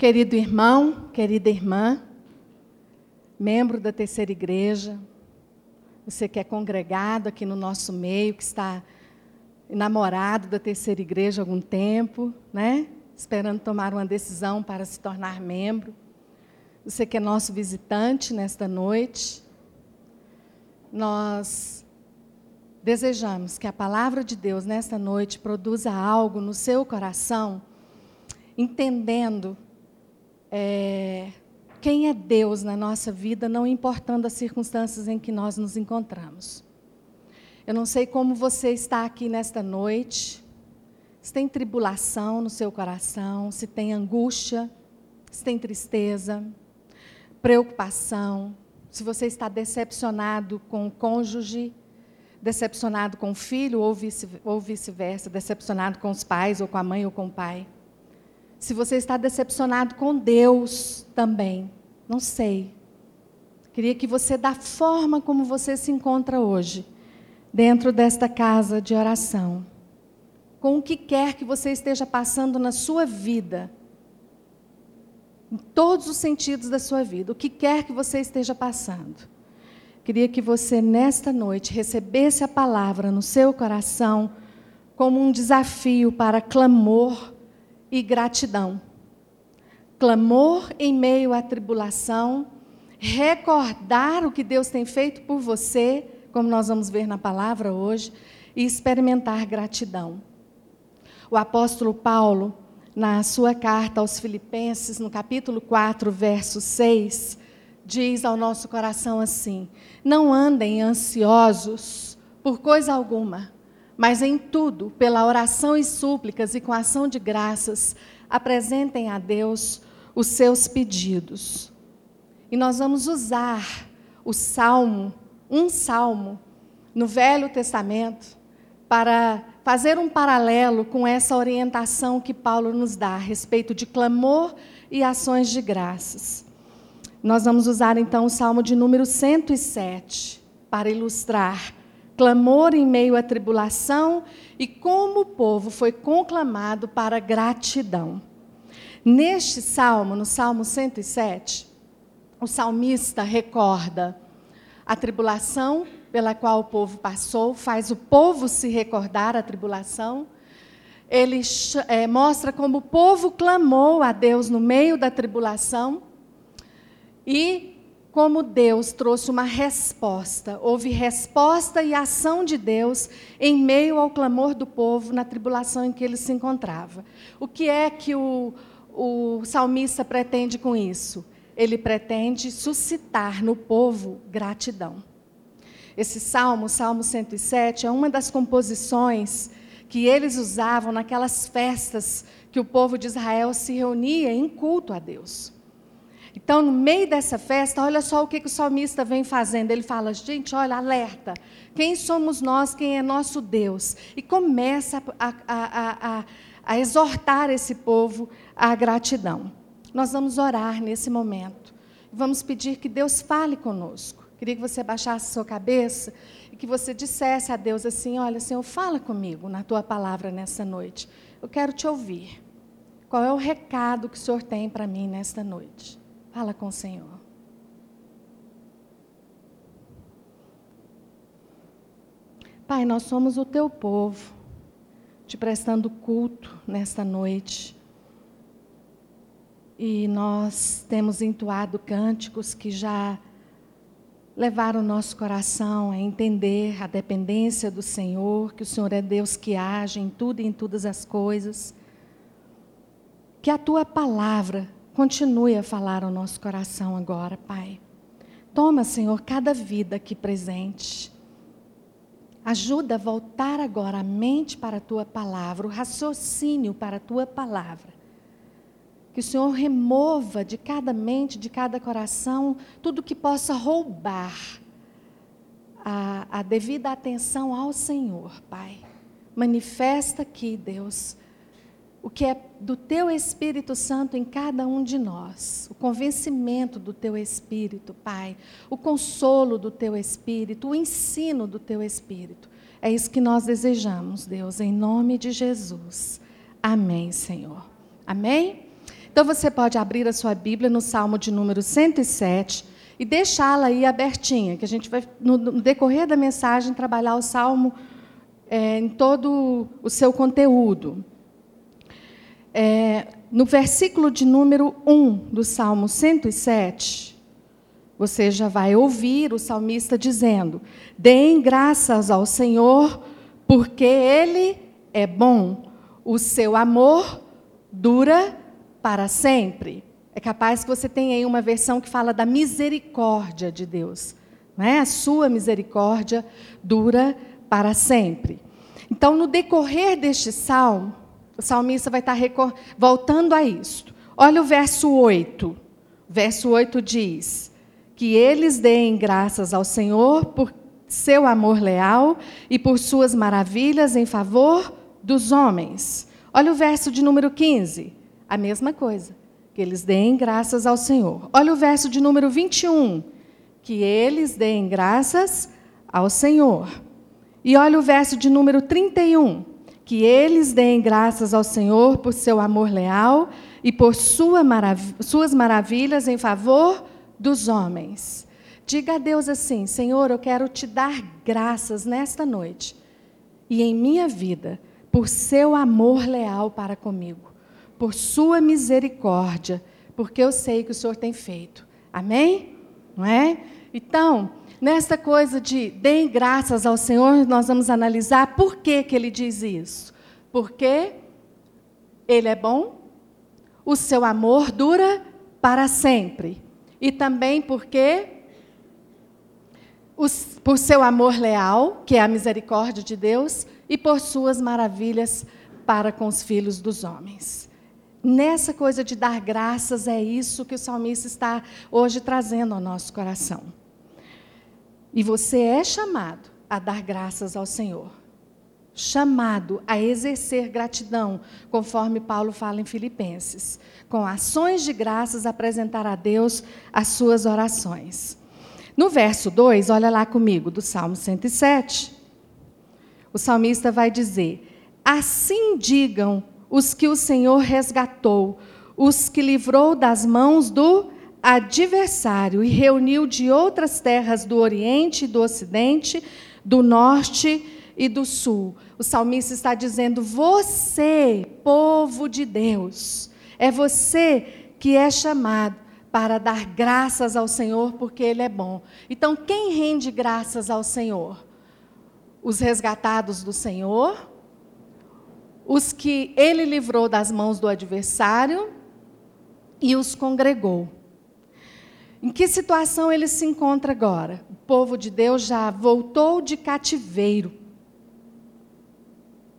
Querido irmão, querida irmã, membro da terceira igreja, você que é congregado aqui no nosso meio, que está namorado da terceira igreja há algum tempo, né? Esperando tomar uma decisão para se tornar membro. Você que é nosso visitante nesta noite. Nós desejamos que a palavra de Deus nesta noite produza algo no seu coração, entendendo é, quem é Deus na nossa vida, não importando as circunstâncias em que nós nos encontramos. Eu não sei como você está aqui nesta noite, se tem tribulação no seu coração, se tem angústia, se tem tristeza, preocupação, se você está decepcionado com o cônjuge, decepcionado com o filho ou vice-versa, decepcionado com os pais, ou com a mãe, ou com o pai. Se você está decepcionado com Deus também, não sei. Queria que você, da forma como você se encontra hoje, dentro desta casa de oração, com o que quer que você esteja passando na sua vida, em todos os sentidos da sua vida, o que quer que você esteja passando. Queria que você, nesta noite, recebesse a palavra no seu coração como um desafio para clamor e gratidão. Clamor em meio à tribulação, recordar o que Deus tem feito por você, como nós vamos ver na palavra hoje, e experimentar gratidão. O apóstolo Paulo, na sua carta aos Filipenses, no capítulo 4, verso 6, diz ao nosso coração assim: Não andem ansiosos por coisa alguma mas em tudo, pela oração e súplicas e com ação de graças, apresentem a Deus os seus pedidos. E nós vamos usar o salmo, um salmo, no Velho Testamento, para fazer um paralelo com essa orientação que Paulo nos dá a respeito de clamor e ações de graças. Nós vamos usar então o salmo de número 107 para ilustrar clamor em meio à tribulação e como o povo foi conclamado para gratidão. Neste salmo, no Salmo 107, o salmista recorda a tribulação pela qual o povo passou, faz o povo se recordar a tribulação. Ele é, mostra como o povo clamou a Deus no meio da tribulação e como Deus trouxe uma resposta. Houve resposta e ação de Deus em meio ao clamor do povo na tribulação em que ele se encontrava. O que é que o, o salmista pretende com isso? Ele pretende suscitar no povo gratidão. Esse salmo, Salmo 107, é uma das composições que eles usavam naquelas festas que o povo de Israel se reunia em culto a Deus. Então, no meio dessa festa, olha só o que, que o salmista vem fazendo. Ele fala: gente, olha, alerta. Quem somos nós? Quem é nosso Deus? E começa a, a, a, a exortar esse povo à gratidão. Nós vamos orar nesse momento. Vamos pedir que Deus fale conosco. Queria que você baixasse sua cabeça e que você dissesse a Deus assim: Olha, Senhor, fala comigo na tua palavra nessa noite. Eu quero te ouvir. Qual é o recado que o Senhor tem para mim nesta noite? Fala com o Senhor. Pai, nós somos o teu povo, te prestando culto nesta noite. E nós temos entoado cânticos que já levaram o nosso coração a entender a dependência do Senhor, que o Senhor é Deus que age em tudo e em todas as coisas. Que a tua palavra Continue a falar ao nosso coração agora, Pai. Toma, Senhor, cada vida aqui presente. Ajuda a voltar agora a mente para a tua palavra, o raciocínio para a tua palavra. Que o Senhor remova de cada mente, de cada coração, tudo que possa roubar a, a devida atenção ao Senhor, Pai. Manifesta aqui, Deus, o que é do teu Espírito Santo em cada um de nós, o convencimento do teu Espírito, Pai, o consolo do teu Espírito, o ensino do teu Espírito. É isso que nós desejamos, Deus, em nome de Jesus. Amém, Senhor. Amém? Então você pode abrir a sua Bíblia no Salmo de número 107 e deixá-la aí abertinha, que a gente vai, no decorrer da mensagem, trabalhar o Salmo é, em todo o seu conteúdo. É, no versículo de número 1 do Salmo 107, você já vai ouvir o salmista dizendo: Deem graças ao Senhor, porque Ele é bom, o seu amor dura para sempre. É capaz que você tenha aí uma versão que fala da misericórdia de Deus. Não é? A sua misericórdia dura para sempre. Então, no decorrer deste salmo, o salmista vai estar voltando a isto. Olha o verso 8. Verso 8 diz: Que eles deem graças ao Senhor por seu amor leal e por suas maravilhas em favor dos homens. Olha o verso de número 15. A mesma coisa. Que eles deem graças ao Senhor. Olha o verso de número 21. Que eles deem graças ao Senhor. E olha o verso de número 31 que eles deem graças ao Senhor por seu amor leal e por sua marav suas maravilhas em favor dos homens. Diga a Deus assim: Senhor, eu quero te dar graças nesta noite e em minha vida por seu amor leal para comigo, por sua misericórdia, porque eu sei que o Senhor tem feito. Amém? Não é? Então, Nesta coisa de deem graças ao Senhor, nós vamos analisar por que, que ele diz isso. Porque ele é bom, o seu amor dura para sempre. E também porque os, por seu amor leal, que é a misericórdia de Deus, e por suas maravilhas para com os filhos dos homens. Nessa coisa de dar graças, é isso que o salmista está hoje trazendo ao nosso coração. E você é chamado a dar graças ao Senhor. Chamado a exercer gratidão, conforme Paulo fala em Filipenses. Com ações de graças, apresentar a Deus as suas orações. No verso 2, olha lá comigo, do Salmo 107. O salmista vai dizer: Assim digam os que o Senhor resgatou, os que livrou das mãos do adversário e reuniu de outras terras do Oriente e do Ocidente, do Norte e do Sul. O salmista está dizendo: Você, povo de Deus, é você que é chamado para dar graças ao Senhor, porque Ele é bom. Então, quem rende graças ao Senhor? Os resgatados do Senhor, os que Ele livrou das mãos do adversário e os congregou. Em que situação ele se encontra agora? O povo de Deus já voltou de cativeiro.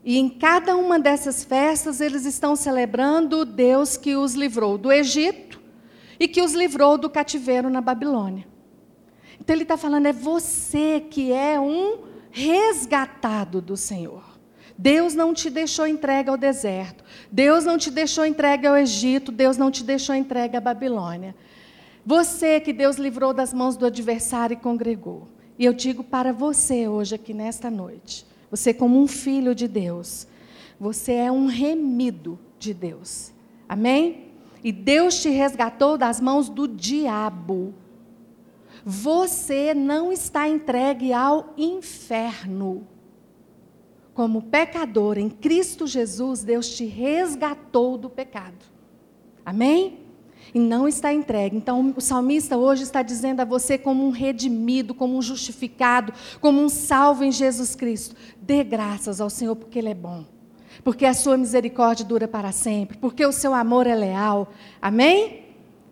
E em cada uma dessas festas eles estão celebrando o Deus que os livrou do Egito e que os livrou do cativeiro na Babilônia. Então ele está falando, é você que é um resgatado do Senhor. Deus não te deixou entregue ao deserto. Deus não te deixou entregue ao Egito. Deus não te deixou entregue à Babilônia. Você que Deus livrou das mãos do adversário e congregou. E eu digo para você hoje, aqui nesta noite, você, como um filho de Deus, você é um remido de Deus. Amém? E Deus te resgatou das mãos do diabo. Você não está entregue ao inferno. Como pecador em Cristo Jesus, Deus te resgatou do pecado. Amém? E não está entregue. Então, o salmista hoje está dizendo a você, como um redimido, como um justificado, como um salvo em Jesus Cristo: dê graças ao Senhor, porque Ele é bom, porque a sua misericórdia dura para sempre, porque o seu amor é leal. Amém?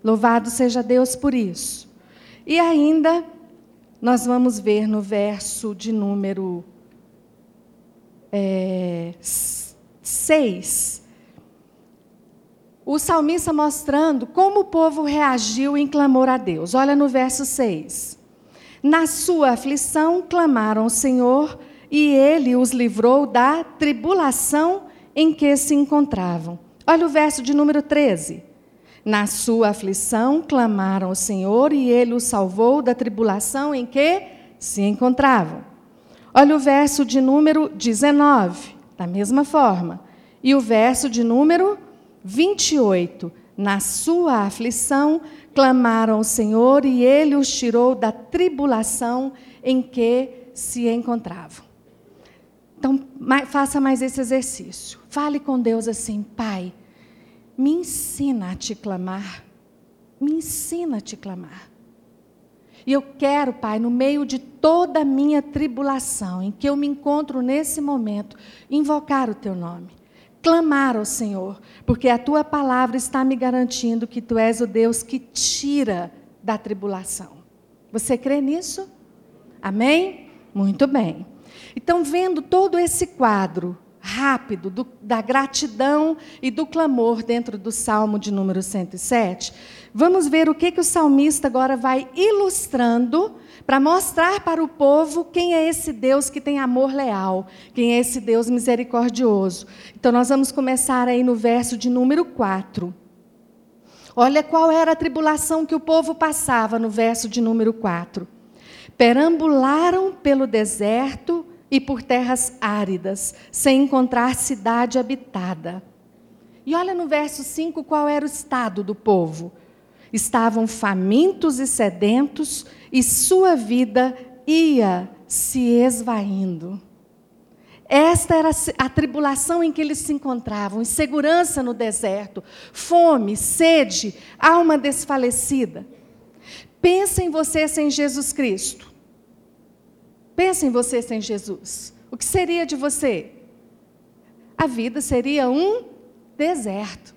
Louvado seja Deus por isso. E ainda, nós vamos ver no verso de número é, 6 o salmista mostrando como o povo reagiu em clamor a Deus. Olha no verso 6. Na sua aflição clamaram ao Senhor e ele os livrou da tribulação em que se encontravam. Olha o verso de número 13. Na sua aflição clamaram ao Senhor e ele os salvou da tribulação em que se encontravam. Olha o verso de número 19, da mesma forma. E o verso de número 28. Na sua aflição, clamaram ao Senhor e ele os tirou da tribulação em que se encontravam. Então, faça mais esse exercício. Fale com Deus assim: Pai, me ensina a te clamar. Me ensina a te clamar. E eu quero, Pai, no meio de toda a minha tribulação, em que eu me encontro nesse momento, invocar o teu nome clamar ao Senhor, porque a tua palavra está me garantindo que tu és o Deus que tira da tribulação. Você crê nisso? Amém? Muito bem. Então, vendo todo esse quadro rápido do, da gratidão e do clamor dentro do Salmo de número 107, vamos ver o que, que o salmista agora vai ilustrando para mostrar para o povo quem é esse Deus que tem amor leal, quem é esse Deus misericordioso. Então, nós vamos começar aí no verso de número 4. Olha qual era a tribulação que o povo passava no verso de número 4. Perambularam pelo deserto e por terras áridas, sem encontrar cidade habitada. E olha no verso 5 qual era o estado do povo. Estavam famintos e sedentos, e sua vida ia se esvaindo. Esta era a tribulação em que eles se encontravam, insegurança no deserto, fome, sede, alma desfalecida. Pensa em você sem Jesus Cristo. Pensa em você sem Jesus. O que seria de você? A vida seria um deserto.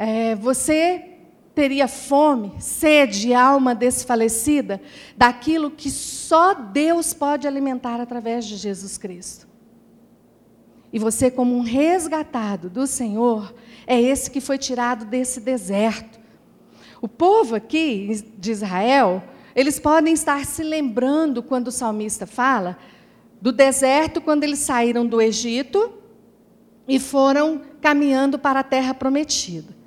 É, você teria fome, sede, alma desfalecida daquilo que só Deus pode alimentar através de Jesus Cristo. E você, como um resgatado do Senhor, é esse que foi tirado desse deserto. O povo aqui de Israel, eles podem estar se lembrando quando o salmista fala do deserto, quando eles saíram do Egito e foram caminhando para a terra prometida.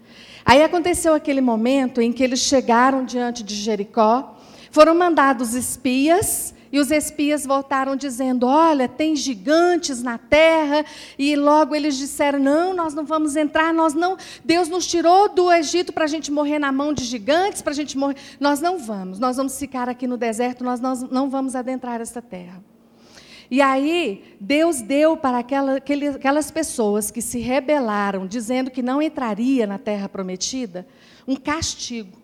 Aí aconteceu aquele momento em que eles chegaram diante de Jericó, foram mandados espias, e os espias voltaram dizendo: Olha, tem gigantes na terra. E logo eles disseram: Não, nós não vamos entrar, nós não. Deus nos tirou do Egito para a gente morrer na mão de gigantes, para a gente morrer. Nós não vamos, nós vamos ficar aqui no deserto, nós não vamos adentrar essa terra. E aí, Deus deu para aquela, aquelas pessoas que se rebelaram, dizendo que não entraria na terra prometida, um castigo.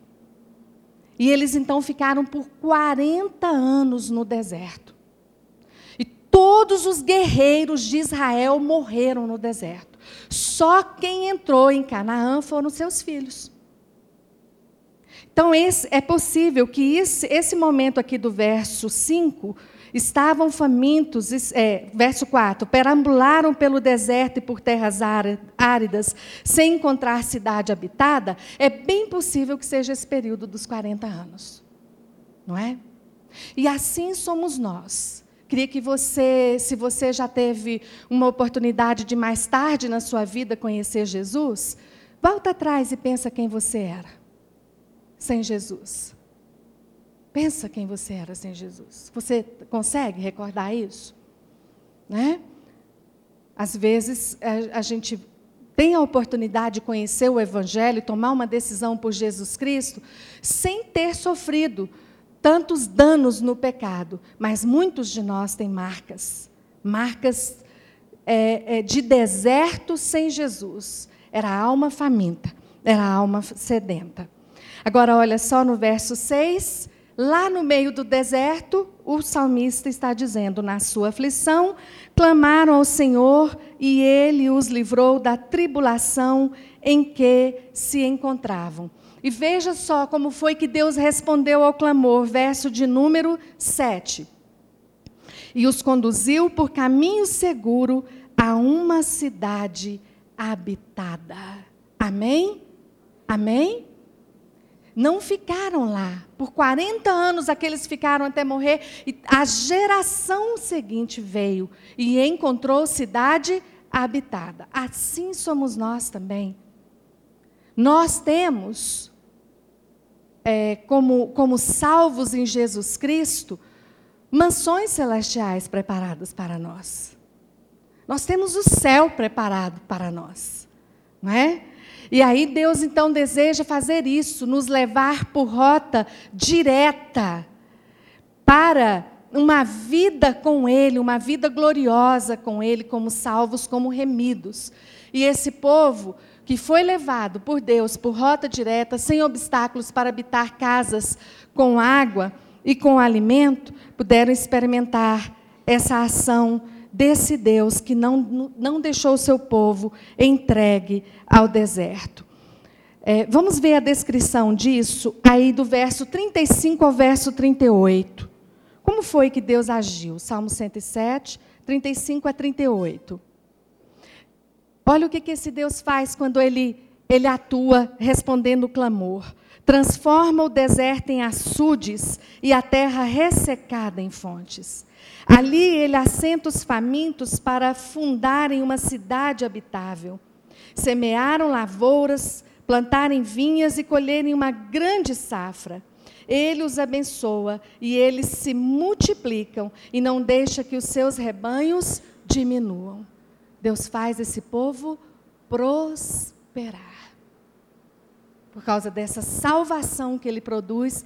E eles então ficaram por 40 anos no deserto. E todos os guerreiros de Israel morreram no deserto. Só quem entrou em Canaã foram seus filhos. Então, esse, é possível que esse, esse momento aqui do verso 5 Estavam famintos, é, verso 4, perambularam pelo deserto e por terras áridas, sem encontrar cidade habitada. É bem possível que seja esse período dos 40 anos. Não é? E assim somos nós. Queria que você, se você já teve uma oportunidade de mais tarde na sua vida conhecer Jesus, volta atrás e pensa quem você era sem Jesus. Pensa quem você era sem Jesus. Você consegue recordar isso? Né? Às vezes a, a gente tem a oportunidade de conhecer o Evangelho, tomar uma decisão por Jesus Cristo, sem ter sofrido tantos danos no pecado. Mas muitos de nós têm marcas marcas é, é, de deserto sem Jesus. Era a alma faminta, era a alma sedenta. Agora, olha só no verso 6 Lá no meio do deserto, o salmista está dizendo: na sua aflição, clamaram ao Senhor e ele os livrou da tribulação em que se encontravam. E veja só como foi que Deus respondeu ao clamor, verso de número 7. E os conduziu por caminho seguro a uma cidade habitada. Amém? Amém? Não ficaram lá. Por 40 anos aqueles ficaram até morrer. E a geração seguinte veio e encontrou cidade habitada. Assim somos nós também. Nós temos, é, como, como salvos em Jesus Cristo, mansões celestiais preparadas para nós. Nós temos o céu preparado para nós. não é? E aí Deus então deseja fazer isso, nos levar por rota direta para uma vida com Ele, uma vida gloriosa com Ele, como salvos, como remidos. E esse povo que foi levado por Deus por rota direta, sem obstáculos para habitar casas com água e com alimento, puderam experimentar essa ação desse Deus que não, não deixou o seu povo entregue ao deserto. É, vamos ver a descrição disso aí do verso 35 ao verso 38. Como foi que Deus agiu? Salmo 107, 35 a 38. Olha o que, que esse Deus faz quando ele, ele atua respondendo o clamor. Transforma o deserto em açudes e a terra ressecada em fontes. Ali ele assenta os famintos para fundarem uma cidade habitável. Semearam lavouras, plantarem vinhas e colherem uma grande safra. Ele os abençoa e eles se multiplicam e não deixa que os seus rebanhos diminuam. Deus faz esse povo prosperar. Por causa dessa salvação que ele produz,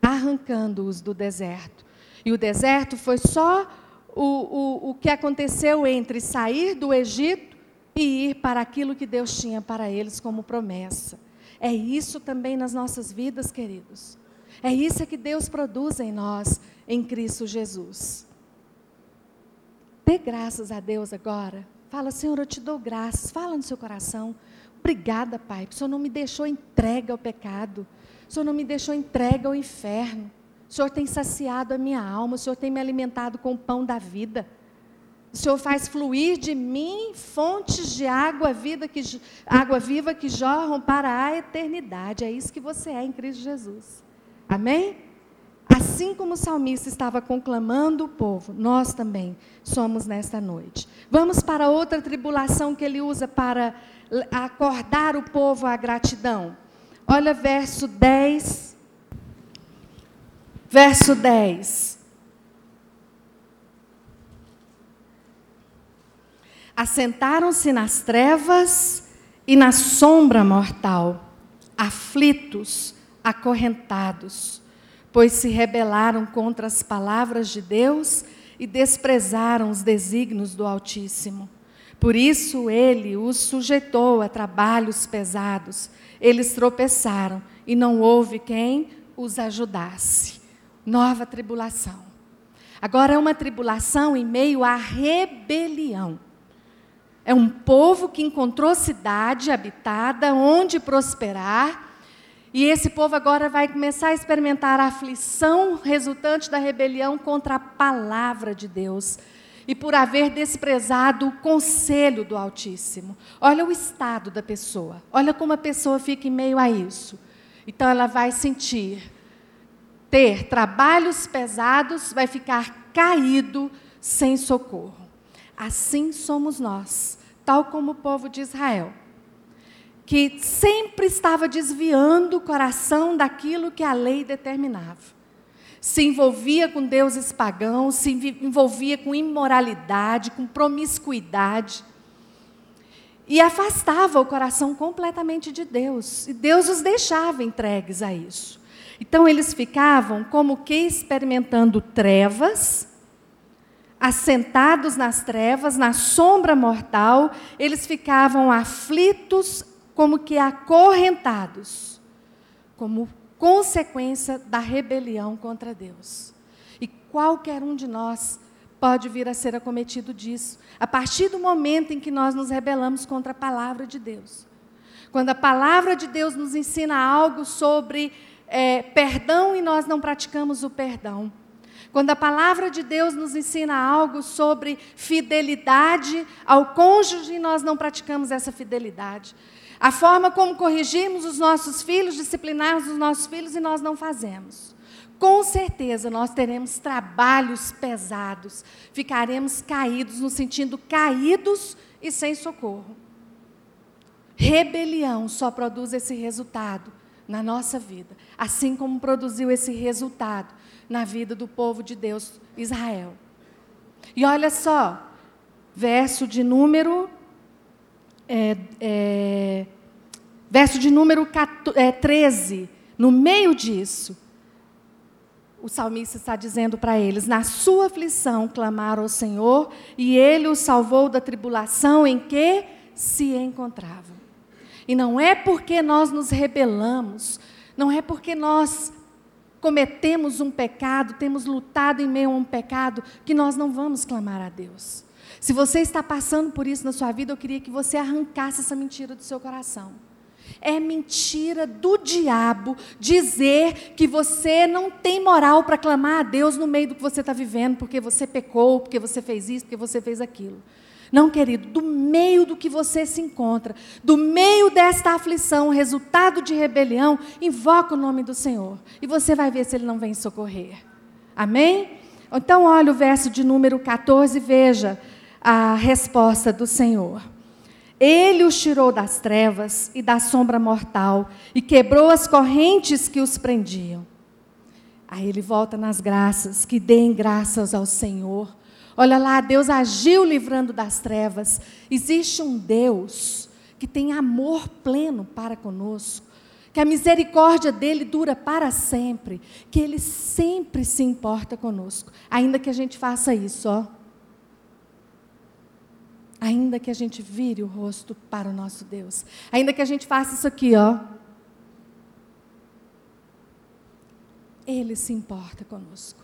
arrancando-os do deserto. E o deserto foi só o, o, o que aconteceu entre sair do Egito e ir para aquilo que Deus tinha para eles como promessa. É isso também nas nossas vidas, queridos. É isso que Deus produz em nós, em Cristo Jesus. Dê graças a Deus agora. Fala, Senhor, eu te dou graças. Fala no seu coração. Obrigada, Pai, porque o Senhor não me deixou entregue ao pecado. O Senhor não me deixou entregue ao inferno. O Senhor tem saciado a minha alma. O Senhor tem me alimentado com o pão da vida. O Senhor faz fluir de mim fontes de água, vida que, água viva que jorram para a eternidade. É isso que você é em Cristo Jesus. Amém? Assim como o salmista estava conclamando o povo, nós também somos nesta noite. Vamos para outra tribulação que ele usa para acordar o povo à gratidão. Olha verso 10. Verso 10. Assentaram-se nas trevas e na sombra mortal, aflitos, acorrentados, pois se rebelaram contra as palavras de Deus e desprezaram os desígnios do Altíssimo. Por isso ele os sujeitou a trabalhos pesados. Eles tropeçaram e não houve quem os ajudasse. Nova tribulação. Agora é uma tribulação em meio à rebelião. É um povo que encontrou cidade habitada onde prosperar e esse povo agora vai começar a experimentar a aflição resultante da rebelião contra a palavra de Deus e por haver desprezado o conselho do Altíssimo. Olha o estado da pessoa. Olha como a pessoa fica em meio a isso. Então ela vai sentir ter trabalhos pesados, vai ficar caído sem socorro. Assim somos nós, tal como o povo de Israel que sempre estava desviando o coração daquilo que a lei determinava. Se envolvia com deuses pagãos, se envolvia com imoralidade, com promiscuidade. E afastava o coração completamente de Deus. E Deus os deixava entregues a isso. Então eles ficavam como que experimentando trevas, assentados nas trevas, na sombra mortal, eles ficavam aflitos, como que acorrentados, como consequência da rebelião contra Deus. E qualquer um de nós pode vir a ser acometido disso, a partir do momento em que nós nos rebelamos contra a palavra de Deus. Quando a palavra de Deus nos ensina algo sobre é, perdão e nós não praticamos o perdão. Quando a palavra de Deus nos ensina algo sobre fidelidade ao cônjuge e nós não praticamos essa fidelidade. A forma como corrigimos os nossos filhos, disciplinarmos os nossos filhos e nós não fazemos. Com certeza nós teremos trabalhos pesados, ficaremos caídos, nos sentindo caídos e sem socorro. Rebelião só produz esse resultado na nossa vida, assim como produziu esse resultado na vida do povo de Deus, Israel. E olha só, verso de número é, é, Verso de número 13, é, no meio disso, o salmista está dizendo para eles: Na sua aflição clamaram ao Senhor, e ele os salvou da tribulação em que se encontravam. E não é porque nós nos rebelamos, não é porque nós cometemos um pecado, temos lutado em meio a um pecado, que nós não vamos clamar a Deus. Se você está passando por isso na sua vida, eu queria que você arrancasse essa mentira do seu coração. É mentira do diabo dizer que você não tem moral para clamar a Deus no meio do que você está vivendo, porque você pecou, porque você fez isso, porque você fez aquilo. Não, querido, do meio do que você se encontra, do meio desta aflição, resultado de rebelião, invoca o nome do Senhor. E você vai ver se ele não vem socorrer. Amém? Então, olha o verso de número 14, veja a resposta do Senhor. Ele os tirou das trevas e da sombra mortal e quebrou as correntes que os prendiam. Aí ele volta nas graças, que deem graças ao Senhor Olha lá, Deus agiu livrando das trevas. Existe um Deus que tem amor pleno para conosco, que a misericórdia dele dura para sempre, que ele sempre se importa conosco, ainda que a gente faça isso, ó. Ainda que a gente vire o rosto para o nosso Deus, ainda que a gente faça isso aqui, ó. Ele se importa conosco.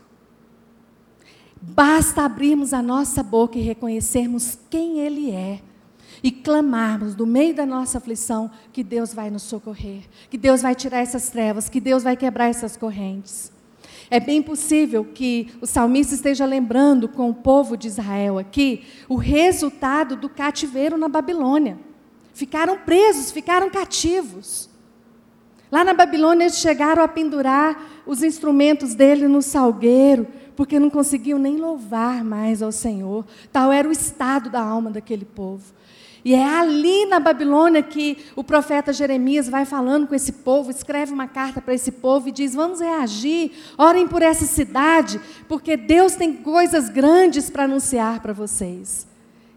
Basta abrirmos a nossa boca e reconhecermos quem Ele é. E clamarmos do meio da nossa aflição que Deus vai nos socorrer, que Deus vai tirar essas trevas, que Deus vai quebrar essas correntes. É bem possível que o salmista esteja lembrando com o povo de Israel aqui o resultado do cativeiro na Babilônia. Ficaram presos, ficaram cativos. Lá na Babilônia eles chegaram a pendurar os instrumentos dele no salgueiro, porque não conseguiam nem louvar mais ao Senhor. Tal era o estado da alma daquele povo. E é ali na Babilônia que o profeta Jeremias vai falando com esse povo, escreve uma carta para esse povo e diz: Vamos reagir, orem por essa cidade, porque Deus tem coisas grandes para anunciar para vocês.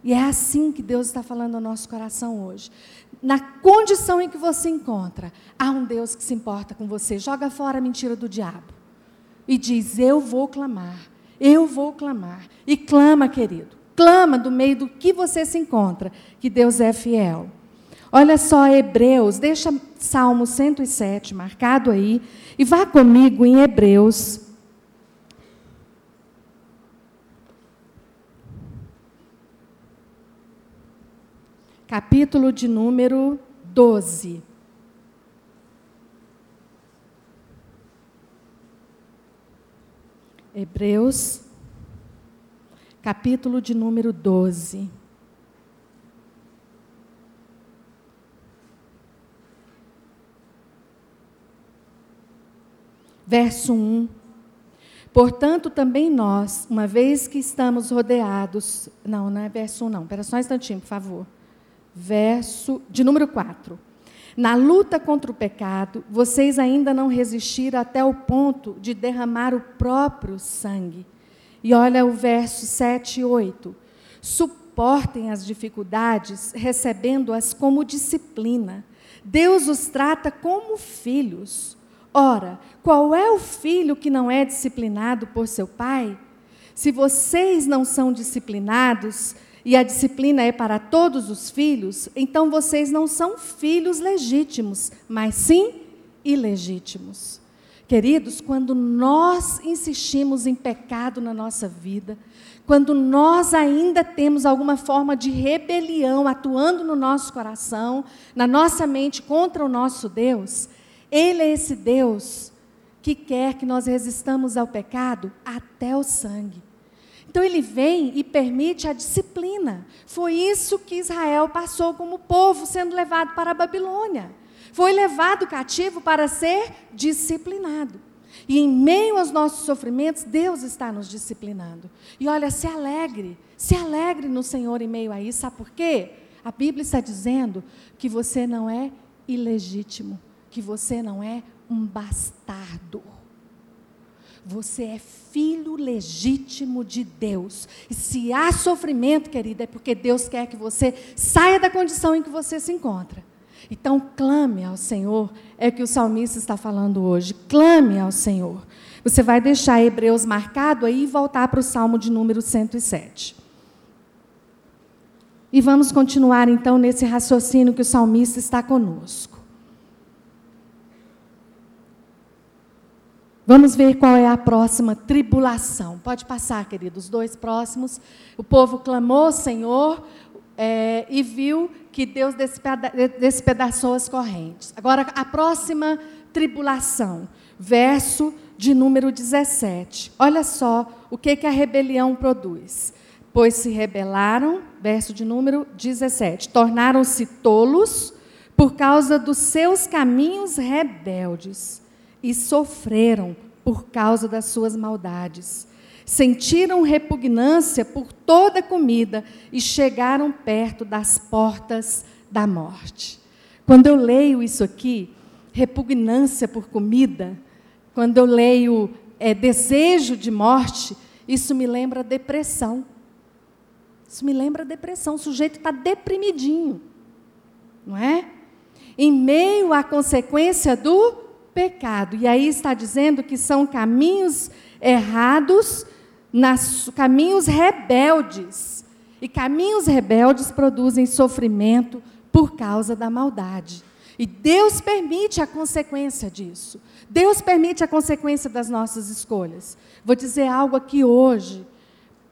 E é assim que Deus está falando ao nosso coração hoje. Na condição em que você encontra, há um Deus que se importa com você. Joga fora a mentira do diabo e diz: Eu vou clamar, eu vou clamar. E clama, querido, clama do meio do que você se encontra, que Deus é fiel. Olha só, Hebreus, deixa Salmo 107 marcado aí, e vá comigo em Hebreus. Capítulo de número 12. Hebreus, capítulo de número 12. Verso 1. Portanto, também nós, uma vez que estamos rodeados. Não, não é verso 1, não. Espera só um instantinho, por favor. Verso de número 4. Na luta contra o pecado, vocês ainda não resistiram até o ponto de derramar o próprio sangue. E olha o verso 7 e 8. Suportem as dificuldades, recebendo-as como disciplina. Deus os trata como filhos. Ora, qual é o filho que não é disciplinado por seu pai? Se vocês não são disciplinados, e a disciplina é para todos os filhos, então vocês não são filhos legítimos, mas sim ilegítimos. Queridos, quando nós insistimos em pecado na nossa vida, quando nós ainda temos alguma forma de rebelião atuando no nosso coração, na nossa mente contra o nosso Deus, Ele é esse Deus que quer que nós resistamos ao pecado até o sangue. Então ele vem e permite a disciplina. Foi isso que Israel passou como povo sendo levado para a Babilônia. Foi levado cativo para ser disciplinado. E em meio aos nossos sofrimentos, Deus está nos disciplinando. E olha, se alegre, se alegre no Senhor em meio a isso. Sabe por quê? A Bíblia está dizendo que você não é ilegítimo, que você não é um bastardo. Você é filho legítimo de Deus. E se há sofrimento, querida, é porque Deus quer que você saia da condição em que você se encontra. Então, clame ao Senhor, é o que o salmista está falando hoje. Clame ao Senhor. Você vai deixar Hebreus marcado aí e voltar para o Salmo de número 107. E vamos continuar então nesse raciocínio que o salmista está conosco. Vamos ver qual é a próxima tribulação. Pode passar, queridos, dois próximos. O povo clamou, Senhor, é, e viu que Deus despedaçou as correntes. Agora, a próxima tribulação, verso de número 17. Olha só o que, que a rebelião produz. Pois se rebelaram, verso de número 17, tornaram-se tolos por causa dos seus caminhos rebeldes e sofreram por causa das suas maldades. Sentiram repugnância por toda comida e chegaram perto das portas da morte. Quando eu leio isso aqui, repugnância por comida, quando eu leio é, desejo de morte, isso me lembra depressão. Isso me lembra depressão. O sujeito está deprimidinho, não é? Em meio à consequência do pecado. E aí está dizendo que são caminhos errados, nas, caminhos rebeldes. E caminhos rebeldes produzem sofrimento por causa da maldade. E Deus permite a consequência disso. Deus permite a consequência das nossas escolhas. Vou dizer algo aqui hoje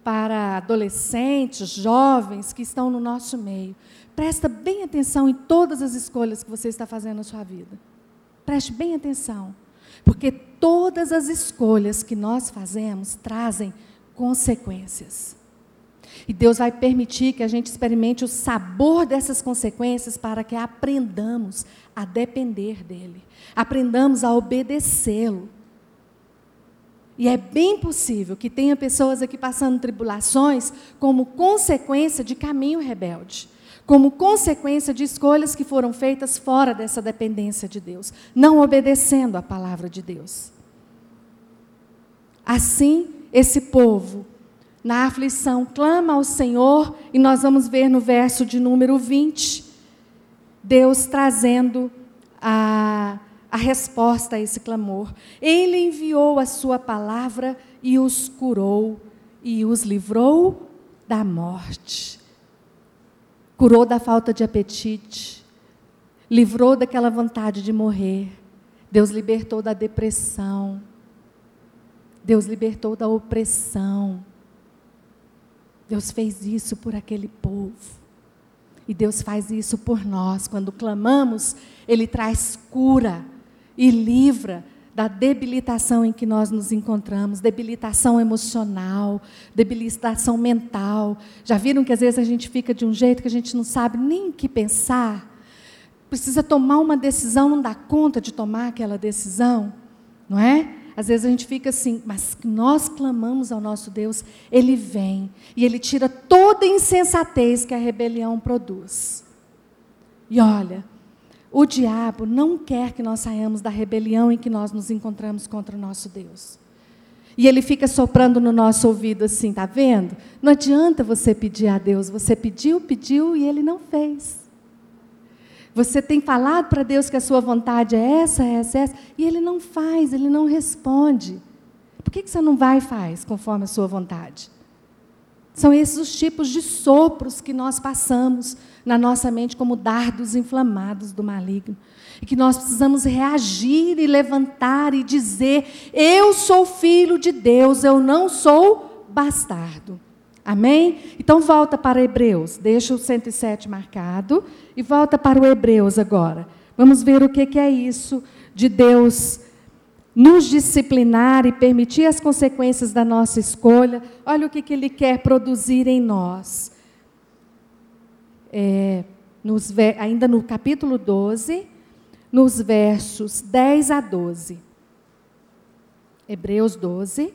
para adolescentes, jovens que estão no nosso meio. Presta bem atenção em todas as escolhas que você está fazendo na sua vida. Preste bem atenção, porque todas as escolhas que nós fazemos trazem consequências. E Deus vai permitir que a gente experimente o sabor dessas consequências para que aprendamos a depender dEle, aprendamos a obedecê-lo. E é bem possível que tenha pessoas aqui passando tribulações como consequência de caminho rebelde como consequência de escolhas que foram feitas fora dessa dependência de Deus, não obedecendo a palavra de Deus. Assim, esse povo, na aflição, clama ao Senhor, e nós vamos ver no verso de número 20, Deus trazendo a, a resposta a esse clamor. Ele enviou a sua palavra e os curou, e os livrou da morte curou da falta de apetite, livrou daquela vontade de morrer. Deus libertou da depressão. Deus libertou da opressão. Deus fez isso por aquele povo. E Deus faz isso por nós. Quando clamamos, Ele traz cura e livra da debilitação em que nós nos encontramos, debilitação emocional, debilitação mental. Já viram que às vezes a gente fica de um jeito que a gente não sabe nem o que pensar? Precisa tomar uma decisão, não dá conta de tomar aquela decisão, não é? Às vezes a gente fica assim, mas nós clamamos ao nosso Deus, Ele vem e Ele tira toda a insensatez que a rebelião produz. E olha, o diabo não quer que nós saiamos da rebelião em que nós nos encontramos contra o nosso Deus. E ele fica soprando no nosso ouvido assim, tá vendo? Não adianta você pedir a Deus, você pediu, pediu e ele não fez. Você tem falado para Deus que a sua vontade é essa, essa, essa, e ele não faz, ele não responde. Por que você não vai e faz conforme a sua vontade? São esses os tipos de sopros que nós passamos na nossa mente como dardos inflamados do maligno. E que nós precisamos reagir e levantar e dizer: Eu sou filho de Deus, eu não sou bastardo. Amém? Então volta para Hebreus, deixa o 107 marcado e volta para o Hebreus agora. Vamos ver o que é isso de Deus nos disciplinar e permitir as consequências da nossa escolha, olha o que, Ele quer produzir em nós. É, nos, ainda no capítulo 12, nos versos 10 a 12. Hebreus 12,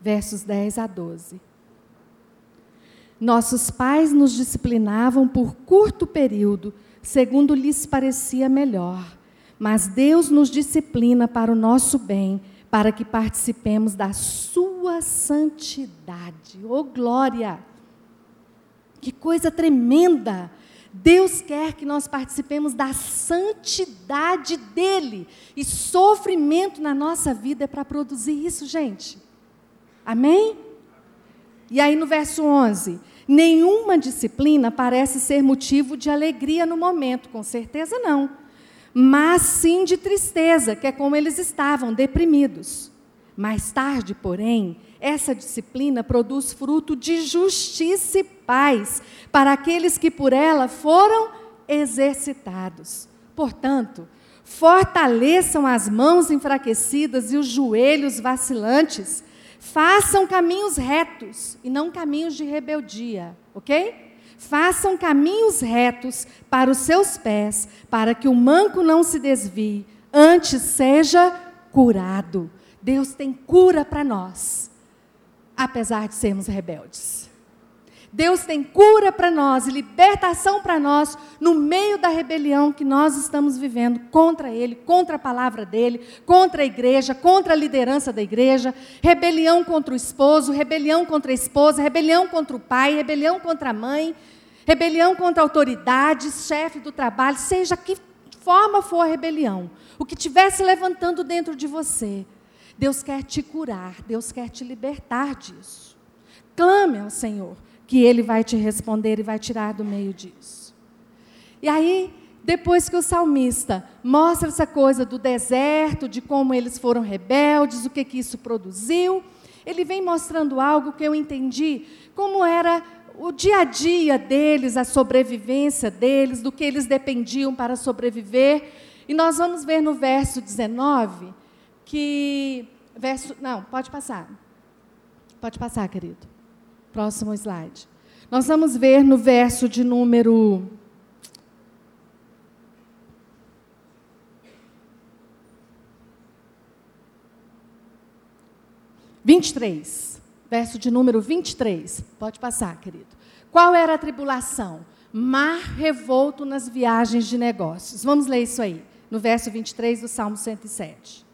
versos 10 a 12. Nossos pais nos disciplinavam por curto período, segundo lhes parecia melhor mas Deus nos disciplina para o nosso bem, para que participemos da sua santidade. Oh glória! Que coisa tremenda! Deus quer que nós participemos da santidade dele. E sofrimento na nossa vida é para produzir isso, gente. Amém? E aí no verso 11: Nenhuma disciplina parece ser motivo de alegria no momento, com certeza não. Mas sim de tristeza, que é como eles estavam, deprimidos. Mais tarde, porém, essa disciplina produz fruto de justiça e paz para aqueles que por ela foram exercitados. Portanto, fortaleçam as mãos enfraquecidas e os joelhos vacilantes. Façam caminhos retos e não caminhos de rebeldia, ok? Façam caminhos retos para os seus pés, para que o manco não se desvie, antes seja curado. Deus tem cura para nós, apesar de sermos rebeldes. Deus tem cura para nós e libertação para nós no meio da rebelião que nós estamos vivendo contra Ele, contra a palavra dEle, contra a igreja, contra a liderança da igreja, rebelião contra o esposo, rebelião contra a esposa, rebelião contra o pai, rebelião contra a mãe, rebelião contra a autoridade, chefe do trabalho, seja que forma for a rebelião, o que estiver se levantando dentro de você, Deus quer te curar, Deus quer te libertar disso. Clame ao Senhor que Ele vai te responder e vai tirar do meio disso. E aí, depois que o salmista mostra essa coisa do deserto, de como eles foram rebeldes, o que, que isso produziu, ele vem mostrando algo que eu entendi como era o dia a dia deles, a sobrevivência deles, do que eles dependiam para sobreviver. E nós vamos ver no verso 19 que. Verso, não, pode passar. Pode passar, querido. Próximo slide. Nós vamos ver no verso de número. Vinte e três. Verso de número 23. Pode passar, querido. Qual era a tribulação? Mar revolto nas viagens de negócios. Vamos ler isso aí, no verso 23 do Salmo 107.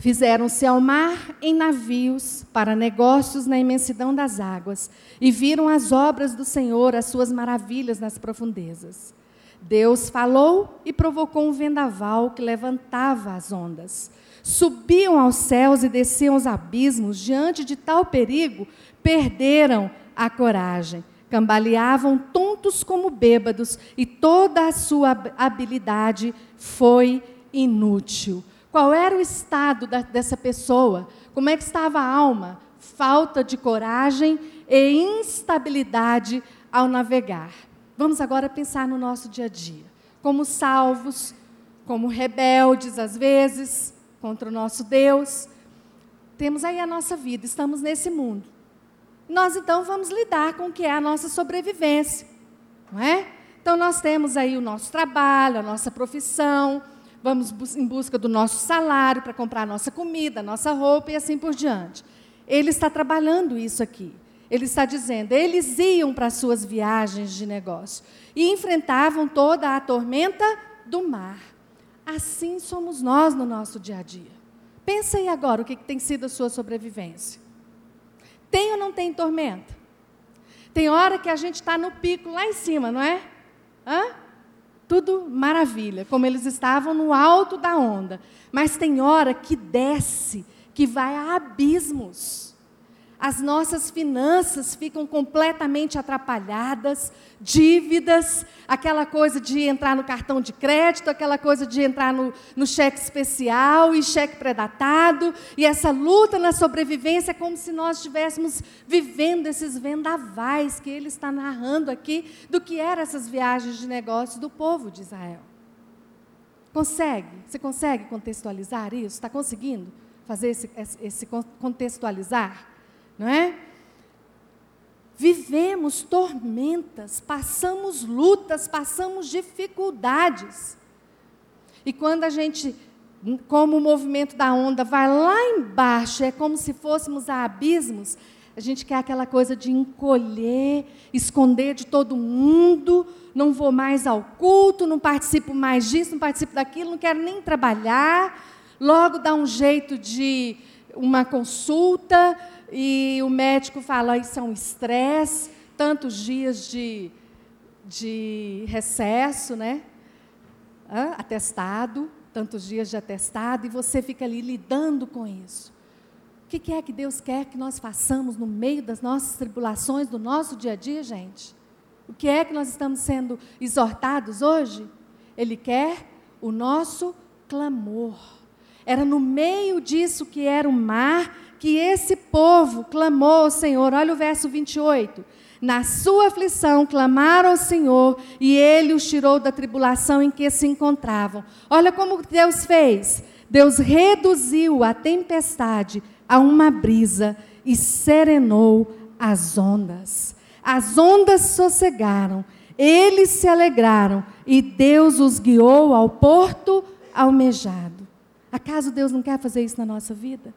Fizeram-se ao mar em navios para negócios na imensidão das águas e viram as obras do Senhor, as suas maravilhas nas profundezas. Deus falou e provocou um vendaval que levantava as ondas. Subiam aos céus e desciam aos abismos. Diante de tal perigo, perderam a coragem. Cambaleavam tontos como bêbados e toda a sua habilidade foi inútil. Qual era o estado da, dessa pessoa? Como é que estava a alma? Falta de coragem e instabilidade ao navegar. Vamos agora pensar no nosso dia a dia. Como salvos, como rebeldes às vezes contra o nosso Deus. Temos aí a nossa vida, estamos nesse mundo. Nós então vamos lidar com o que é a nossa sobrevivência, não é? Então nós temos aí o nosso trabalho, a nossa profissão, vamos em busca do nosso salário para comprar nossa comida, nossa roupa e assim por diante. Ele está trabalhando isso aqui. Ele está dizendo, eles iam para suas viagens de negócio e enfrentavam toda a tormenta do mar. Assim somos nós no nosso dia a dia. Pensa aí agora o que tem sido a sua sobrevivência. Tem ou não tem tormenta? Tem hora que a gente está no pico lá em cima, não é? Hã? Tudo maravilha, como eles estavam no alto da onda. Mas tem hora que desce, que vai a abismos as nossas finanças ficam completamente atrapalhadas, dívidas, aquela coisa de entrar no cartão de crédito, aquela coisa de entrar no, no cheque especial e cheque predatado, e essa luta na sobrevivência é como se nós estivéssemos vivendo esses vendavais que ele está narrando aqui do que eram essas viagens de negócios do povo de Israel. Consegue? Você consegue contextualizar isso? Está conseguindo fazer esse, esse contextualizar? Não é? Vivemos tormentas, passamos lutas, passamos dificuldades. E quando a gente, como o movimento da onda vai lá embaixo, é como se fôssemos a abismos, a gente quer aquela coisa de encolher, esconder de todo mundo, não vou mais ao culto, não participo mais disso, não participo daquilo, não quero nem trabalhar, logo dá um jeito de uma consulta, e o médico fala, isso é um estresse, tantos dias de de recesso, né? atestado, tantos dias de atestado, e você fica ali lidando com isso. O que é que Deus quer que nós façamos no meio das nossas tribulações, do nosso dia a dia, gente? O que é que nós estamos sendo exortados hoje? Ele quer o nosso clamor. Era no meio disso que era o mar que esse povo clamou ao Senhor. Olha o verso 28. Na sua aflição clamaram ao Senhor e ele os tirou da tribulação em que se encontravam. Olha como Deus fez. Deus reduziu a tempestade a uma brisa e serenou as ondas. As ondas sossegaram, eles se alegraram e Deus os guiou ao porto almejado. Acaso Deus não quer fazer isso na nossa vida?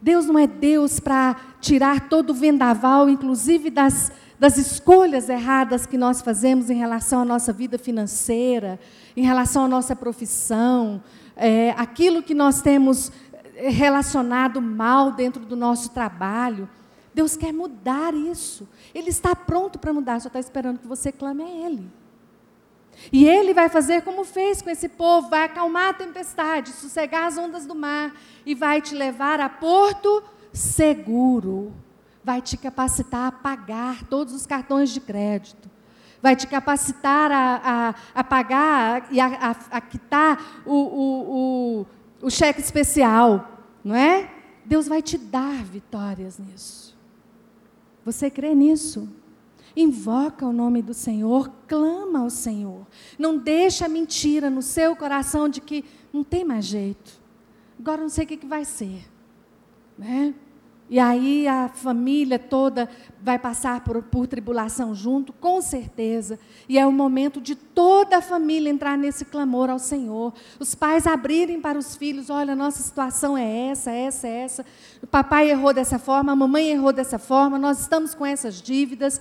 Deus não é Deus para tirar todo o vendaval, inclusive das, das escolhas erradas que nós fazemos em relação à nossa vida financeira, em relação à nossa profissão, é, aquilo que nós temos é, relacionado mal dentro do nosso trabalho. Deus quer mudar isso. Ele está pronto para mudar, só está esperando que você clame a Ele. E ele vai fazer como fez com esse povo: vai acalmar a tempestade, sossegar as ondas do mar e vai te levar a porto seguro. Vai te capacitar a pagar todos os cartões de crédito. Vai te capacitar a, a, a pagar e a, a, quitar o, o, o, o cheque especial. Não é? Deus vai te dar vitórias nisso. Você crê nisso? Invoca o nome do Senhor, clama ao Senhor. Não deixa a mentira no seu coração de que não tem mais jeito. Agora não sei o que, que vai ser. Né? E aí a família toda vai passar por, por, tribulação junto, com certeza. E é o momento de toda a família entrar nesse clamor ao Senhor. Os pais abrirem para os filhos: olha, nossa situação é essa, essa, essa. O papai errou dessa forma, a mamãe errou dessa forma, nós estamos com essas dívidas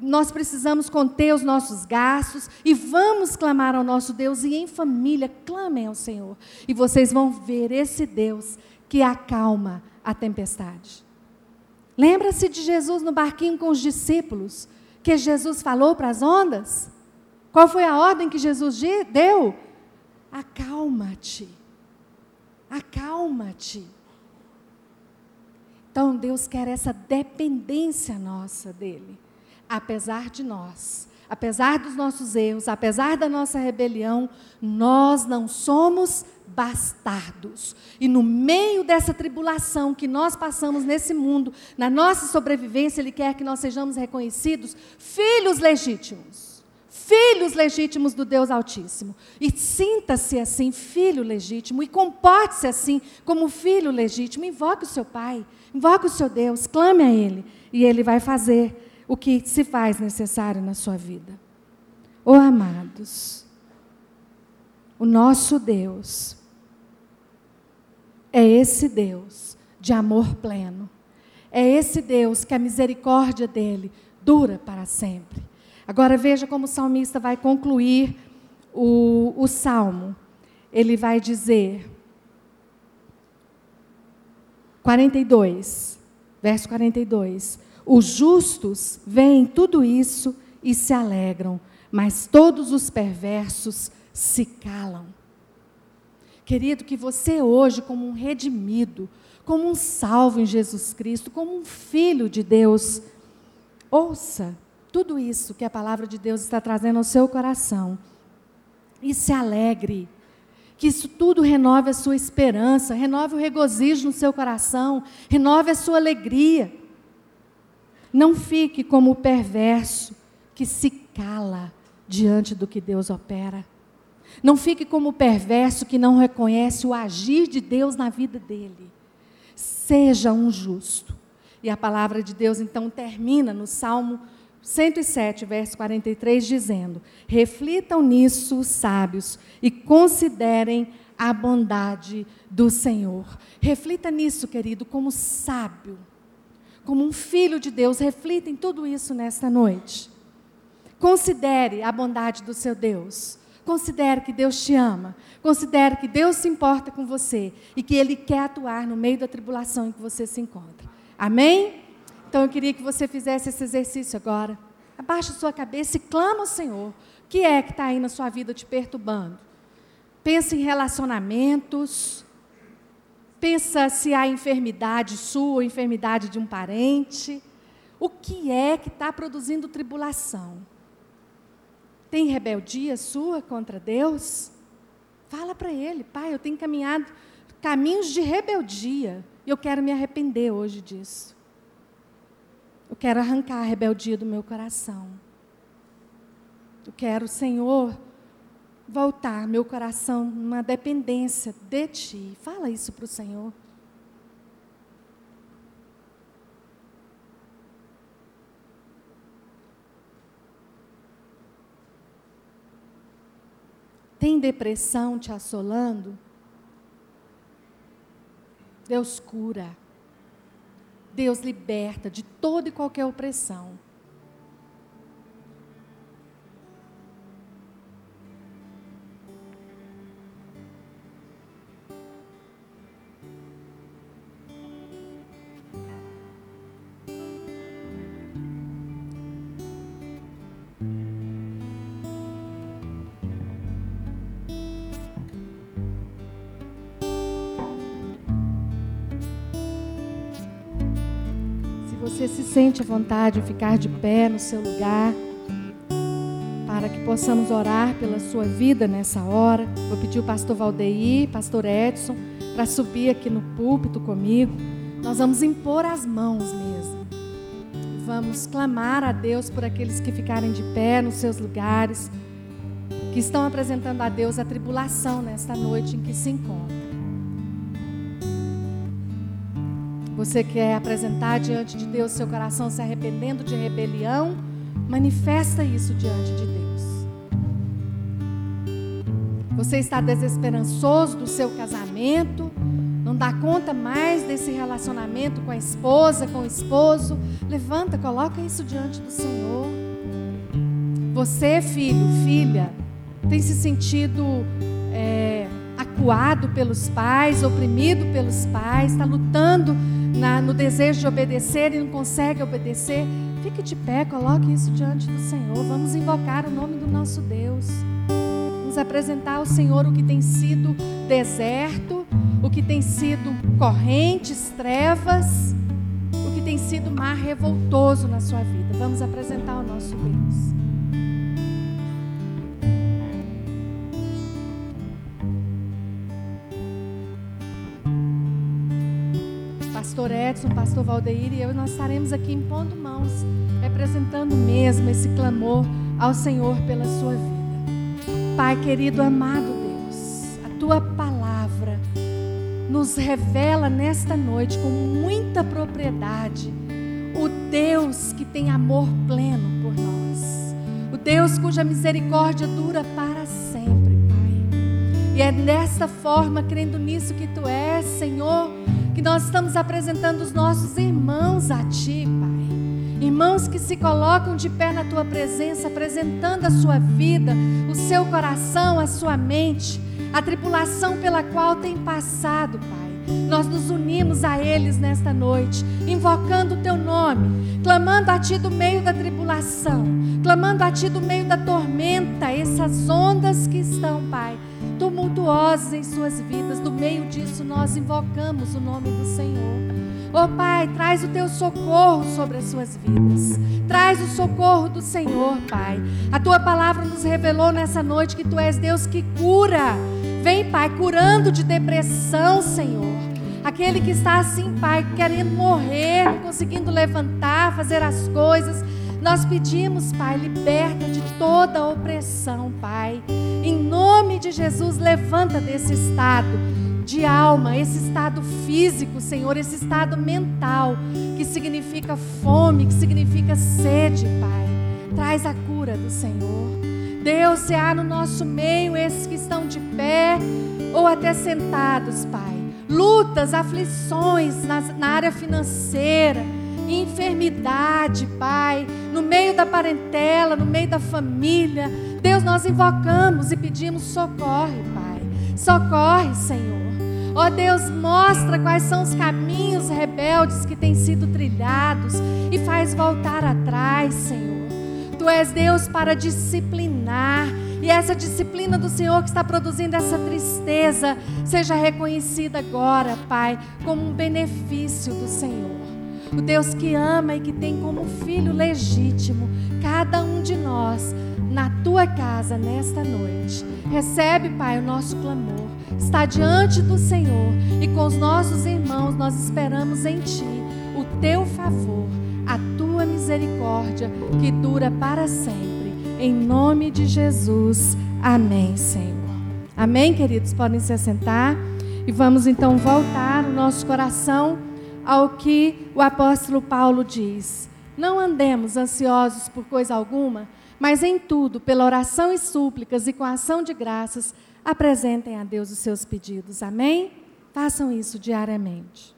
nós precisamos conter os nossos gastos e vamos clamar ao nosso Deus e em família clamem ao Senhor. E vocês vão ver esse Deus que acalma a tempestade. Lembra-se de Jesus no barquinho com os discípulos, que Jesus falou para as ondas? Qual foi a ordem que Jesus deu? Acalma-te. Acalma-te. Então Deus quer essa dependência nossa dele apesar de nós, apesar dos nossos erros, apesar da nossa rebelião, nós não somos bastardos. E no meio dessa tribulação que nós passamos nesse mundo, na nossa sobrevivência, Ele quer que nós sejamos reconhecidos filhos legítimos. Filhos legítimos do Deus Altíssimo. E sinta-se assim, filho legítimo, e comporte-se assim, como filho legítimo. Invoque o seu Pai, invoque o seu Deus, clame a Ele, e Ele vai fazer o que se faz necessário na sua vida. Oh, amados, o nosso Deus é esse Deus de amor pleno. É esse Deus que a misericórdia dele dura para sempre. Agora veja como o salmista vai concluir o, o salmo. Ele vai dizer, 42, verso 42. Os justos veem tudo isso e se alegram, mas todos os perversos se calam. Querido, que você hoje, como um redimido, como um salvo em Jesus Cristo, como um filho de Deus, ouça tudo isso que a palavra de Deus está trazendo ao seu coração e se alegre. Que isso tudo renove a sua esperança, renove o regozijo no seu coração, renove a sua alegria. Não fique como o perverso que se cala diante do que Deus opera. Não fique como o perverso que não reconhece o agir de Deus na vida dele. Seja um justo. E a palavra de Deus então termina no Salmo 107, verso 43, dizendo: Reflitam nisso os sábios e considerem a bondade do Senhor. Reflita nisso, querido, como sábio como um filho de Deus, reflita em tudo isso nesta noite. Considere a bondade do seu Deus. Considere que Deus te ama. Considere que Deus se importa com você e que Ele quer atuar no meio da tribulação em que você se encontra. Amém? Então eu queria que você fizesse esse exercício agora. abaixa sua cabeça e clama ao Senhor. O que é que está aí na sua vida te perturbando? Pensa em relacionamentos. Pensa se há enfermidade sua ou enfermidade de um parente. O que é que está produzindo tribulação? Tem rebeldia sua contra Deus? Fala para Ele, Pai, eu tenho caminhado caminhos de rebeldia e eu quero me arrepender hoje disso. Eu quero arrancar a rebeldia do meu coração. Eu quero, Senhor, voltar meu coração numa dependência de Ti. Fala isso para o Senhor. Tem depressão te assolando? Deus cura. Deus liberta de toda e qualquer opressão. Sente à vontade de ficar de pé no seu lugar, para que possamos orar pela sua vida nessa hora. Vou pedir o pastor Valdeir, pastor Edson, para subir aqui no púlpito comigo. Nós vamos impor as mãos mesmo. Vamos clamar a Deus por aqueles que ficarem de pé nos seus lugares, que estão apresentando a Deus a tribulação nesta noite em que se encontram. Você quer apresentar diante de Deus seu coração se arrependendo de rebelião? Manifesta isso diante de Deus. Você está desesperançoso do seu casamento? Não dá conta mais desse relacionamento com a esposa, com o esposo? Levanta, coloca isso diante do Senhor. Você, filho, filha, tem se sentido é, acuado pelos pais, oprimido pelos pais, está lutando na, no desejo de obedecer e não consegue obedecer, fique de pé, coloque isso diante do Senhor. Vamos invocar o nome do nosso Deus. Vamos apresentar ao Senhor o que tem sido deserto, o que tem sido correntes, trevas, o que tem sido mar revoltoso na sua vida. Vamos apresentar ao nosso Deus. Pastor Edson, pastor Valdeir e eu, nós estaremos aqui impondo mãos, representando mesmo esse clamor ao Senhor pela sua vida. Pai querido, amado Deus, a tua palavra nos revela nesta noite com muita propriedade o Deus que tem amor pleno por nós, o Deus cuja misericórdia dura para sempre, Pai. E é desta forma, crendo nisso que tu és, Senhor, que nós estamos apresentando os nossos irmãos a Ti, Pai. Irmãos que se colocam de pé na Tua presença, apresentando a sua vida, o seu coração, a sua mente, a tripulação pela qual tem passado, Pai. Nós nos unimos a eles nesta noite, invocando o Teu nome, clamando a Ti do meio da tribulação, clamando a Ti do meio da tormenta, essas ondas que estão, Pai tumultuosas em suas vidas. No meio disso, nós invocamos o nome do Senhor. Oh Pai, traz o teu socorro sobre as suas vidas. Traz o socorro do Senhor, Pai. A tua palavra nos revelou nessa noite que tu és Deus que cura. Vem, Pai, curando de depressão, Senhor. Aquele que está assim, Pai, querendo morrer, conseguindo levantar, fazer as coisas. Nós pedimos, Pai, liberta de toda opressão, Pai. Em nome de Jesus, levanta desse estado de alma, esse estado físico, Senhor, esse estado mental, que significa fome, que significa sede, Pai. Traz a cura do Senhor. Deus, se há no nosso meio esses que estão de pé ou até sentados, Pai. Lutas, aflições na, na área financeira enfermidade, Pai, no meio da parentela, no meio da família. Deus, nós invocamos e pedimos socorre, Pai. Socorre, Senhor. Ó oh, Deus, mostra quais são os caminhos rebeldes que têm sido trilhados e faz voltar atrás, Senhor. Tu és Deus para disciplinar. E essa disciplina do Senhor que está produzindo essa tristeza seja reconhecida agora, Pai, como um benefício do Senhor. O Deus que ama e que tem como filho legítimo cada um de nós na tua casa nesta noite. Recebe, Pai, o nosso clamor. Está diante do Senhor e com os nossos irmãos nós esperamos em Ti o teu favor, a tua misericórdia que dura para sempre. Em nome de Jesus. Amém, Senhor. Amém, queridos? Podem se assentar e vamos então voltar o nosso coração ao que o apóstolo Paulo diz. Não andemos ansiosos por coisa alguma mas em tudo, pela oração e súplicas e com ação de graças, apresentem a Deus os seus pedidos. Amém? Façam isso diariamente.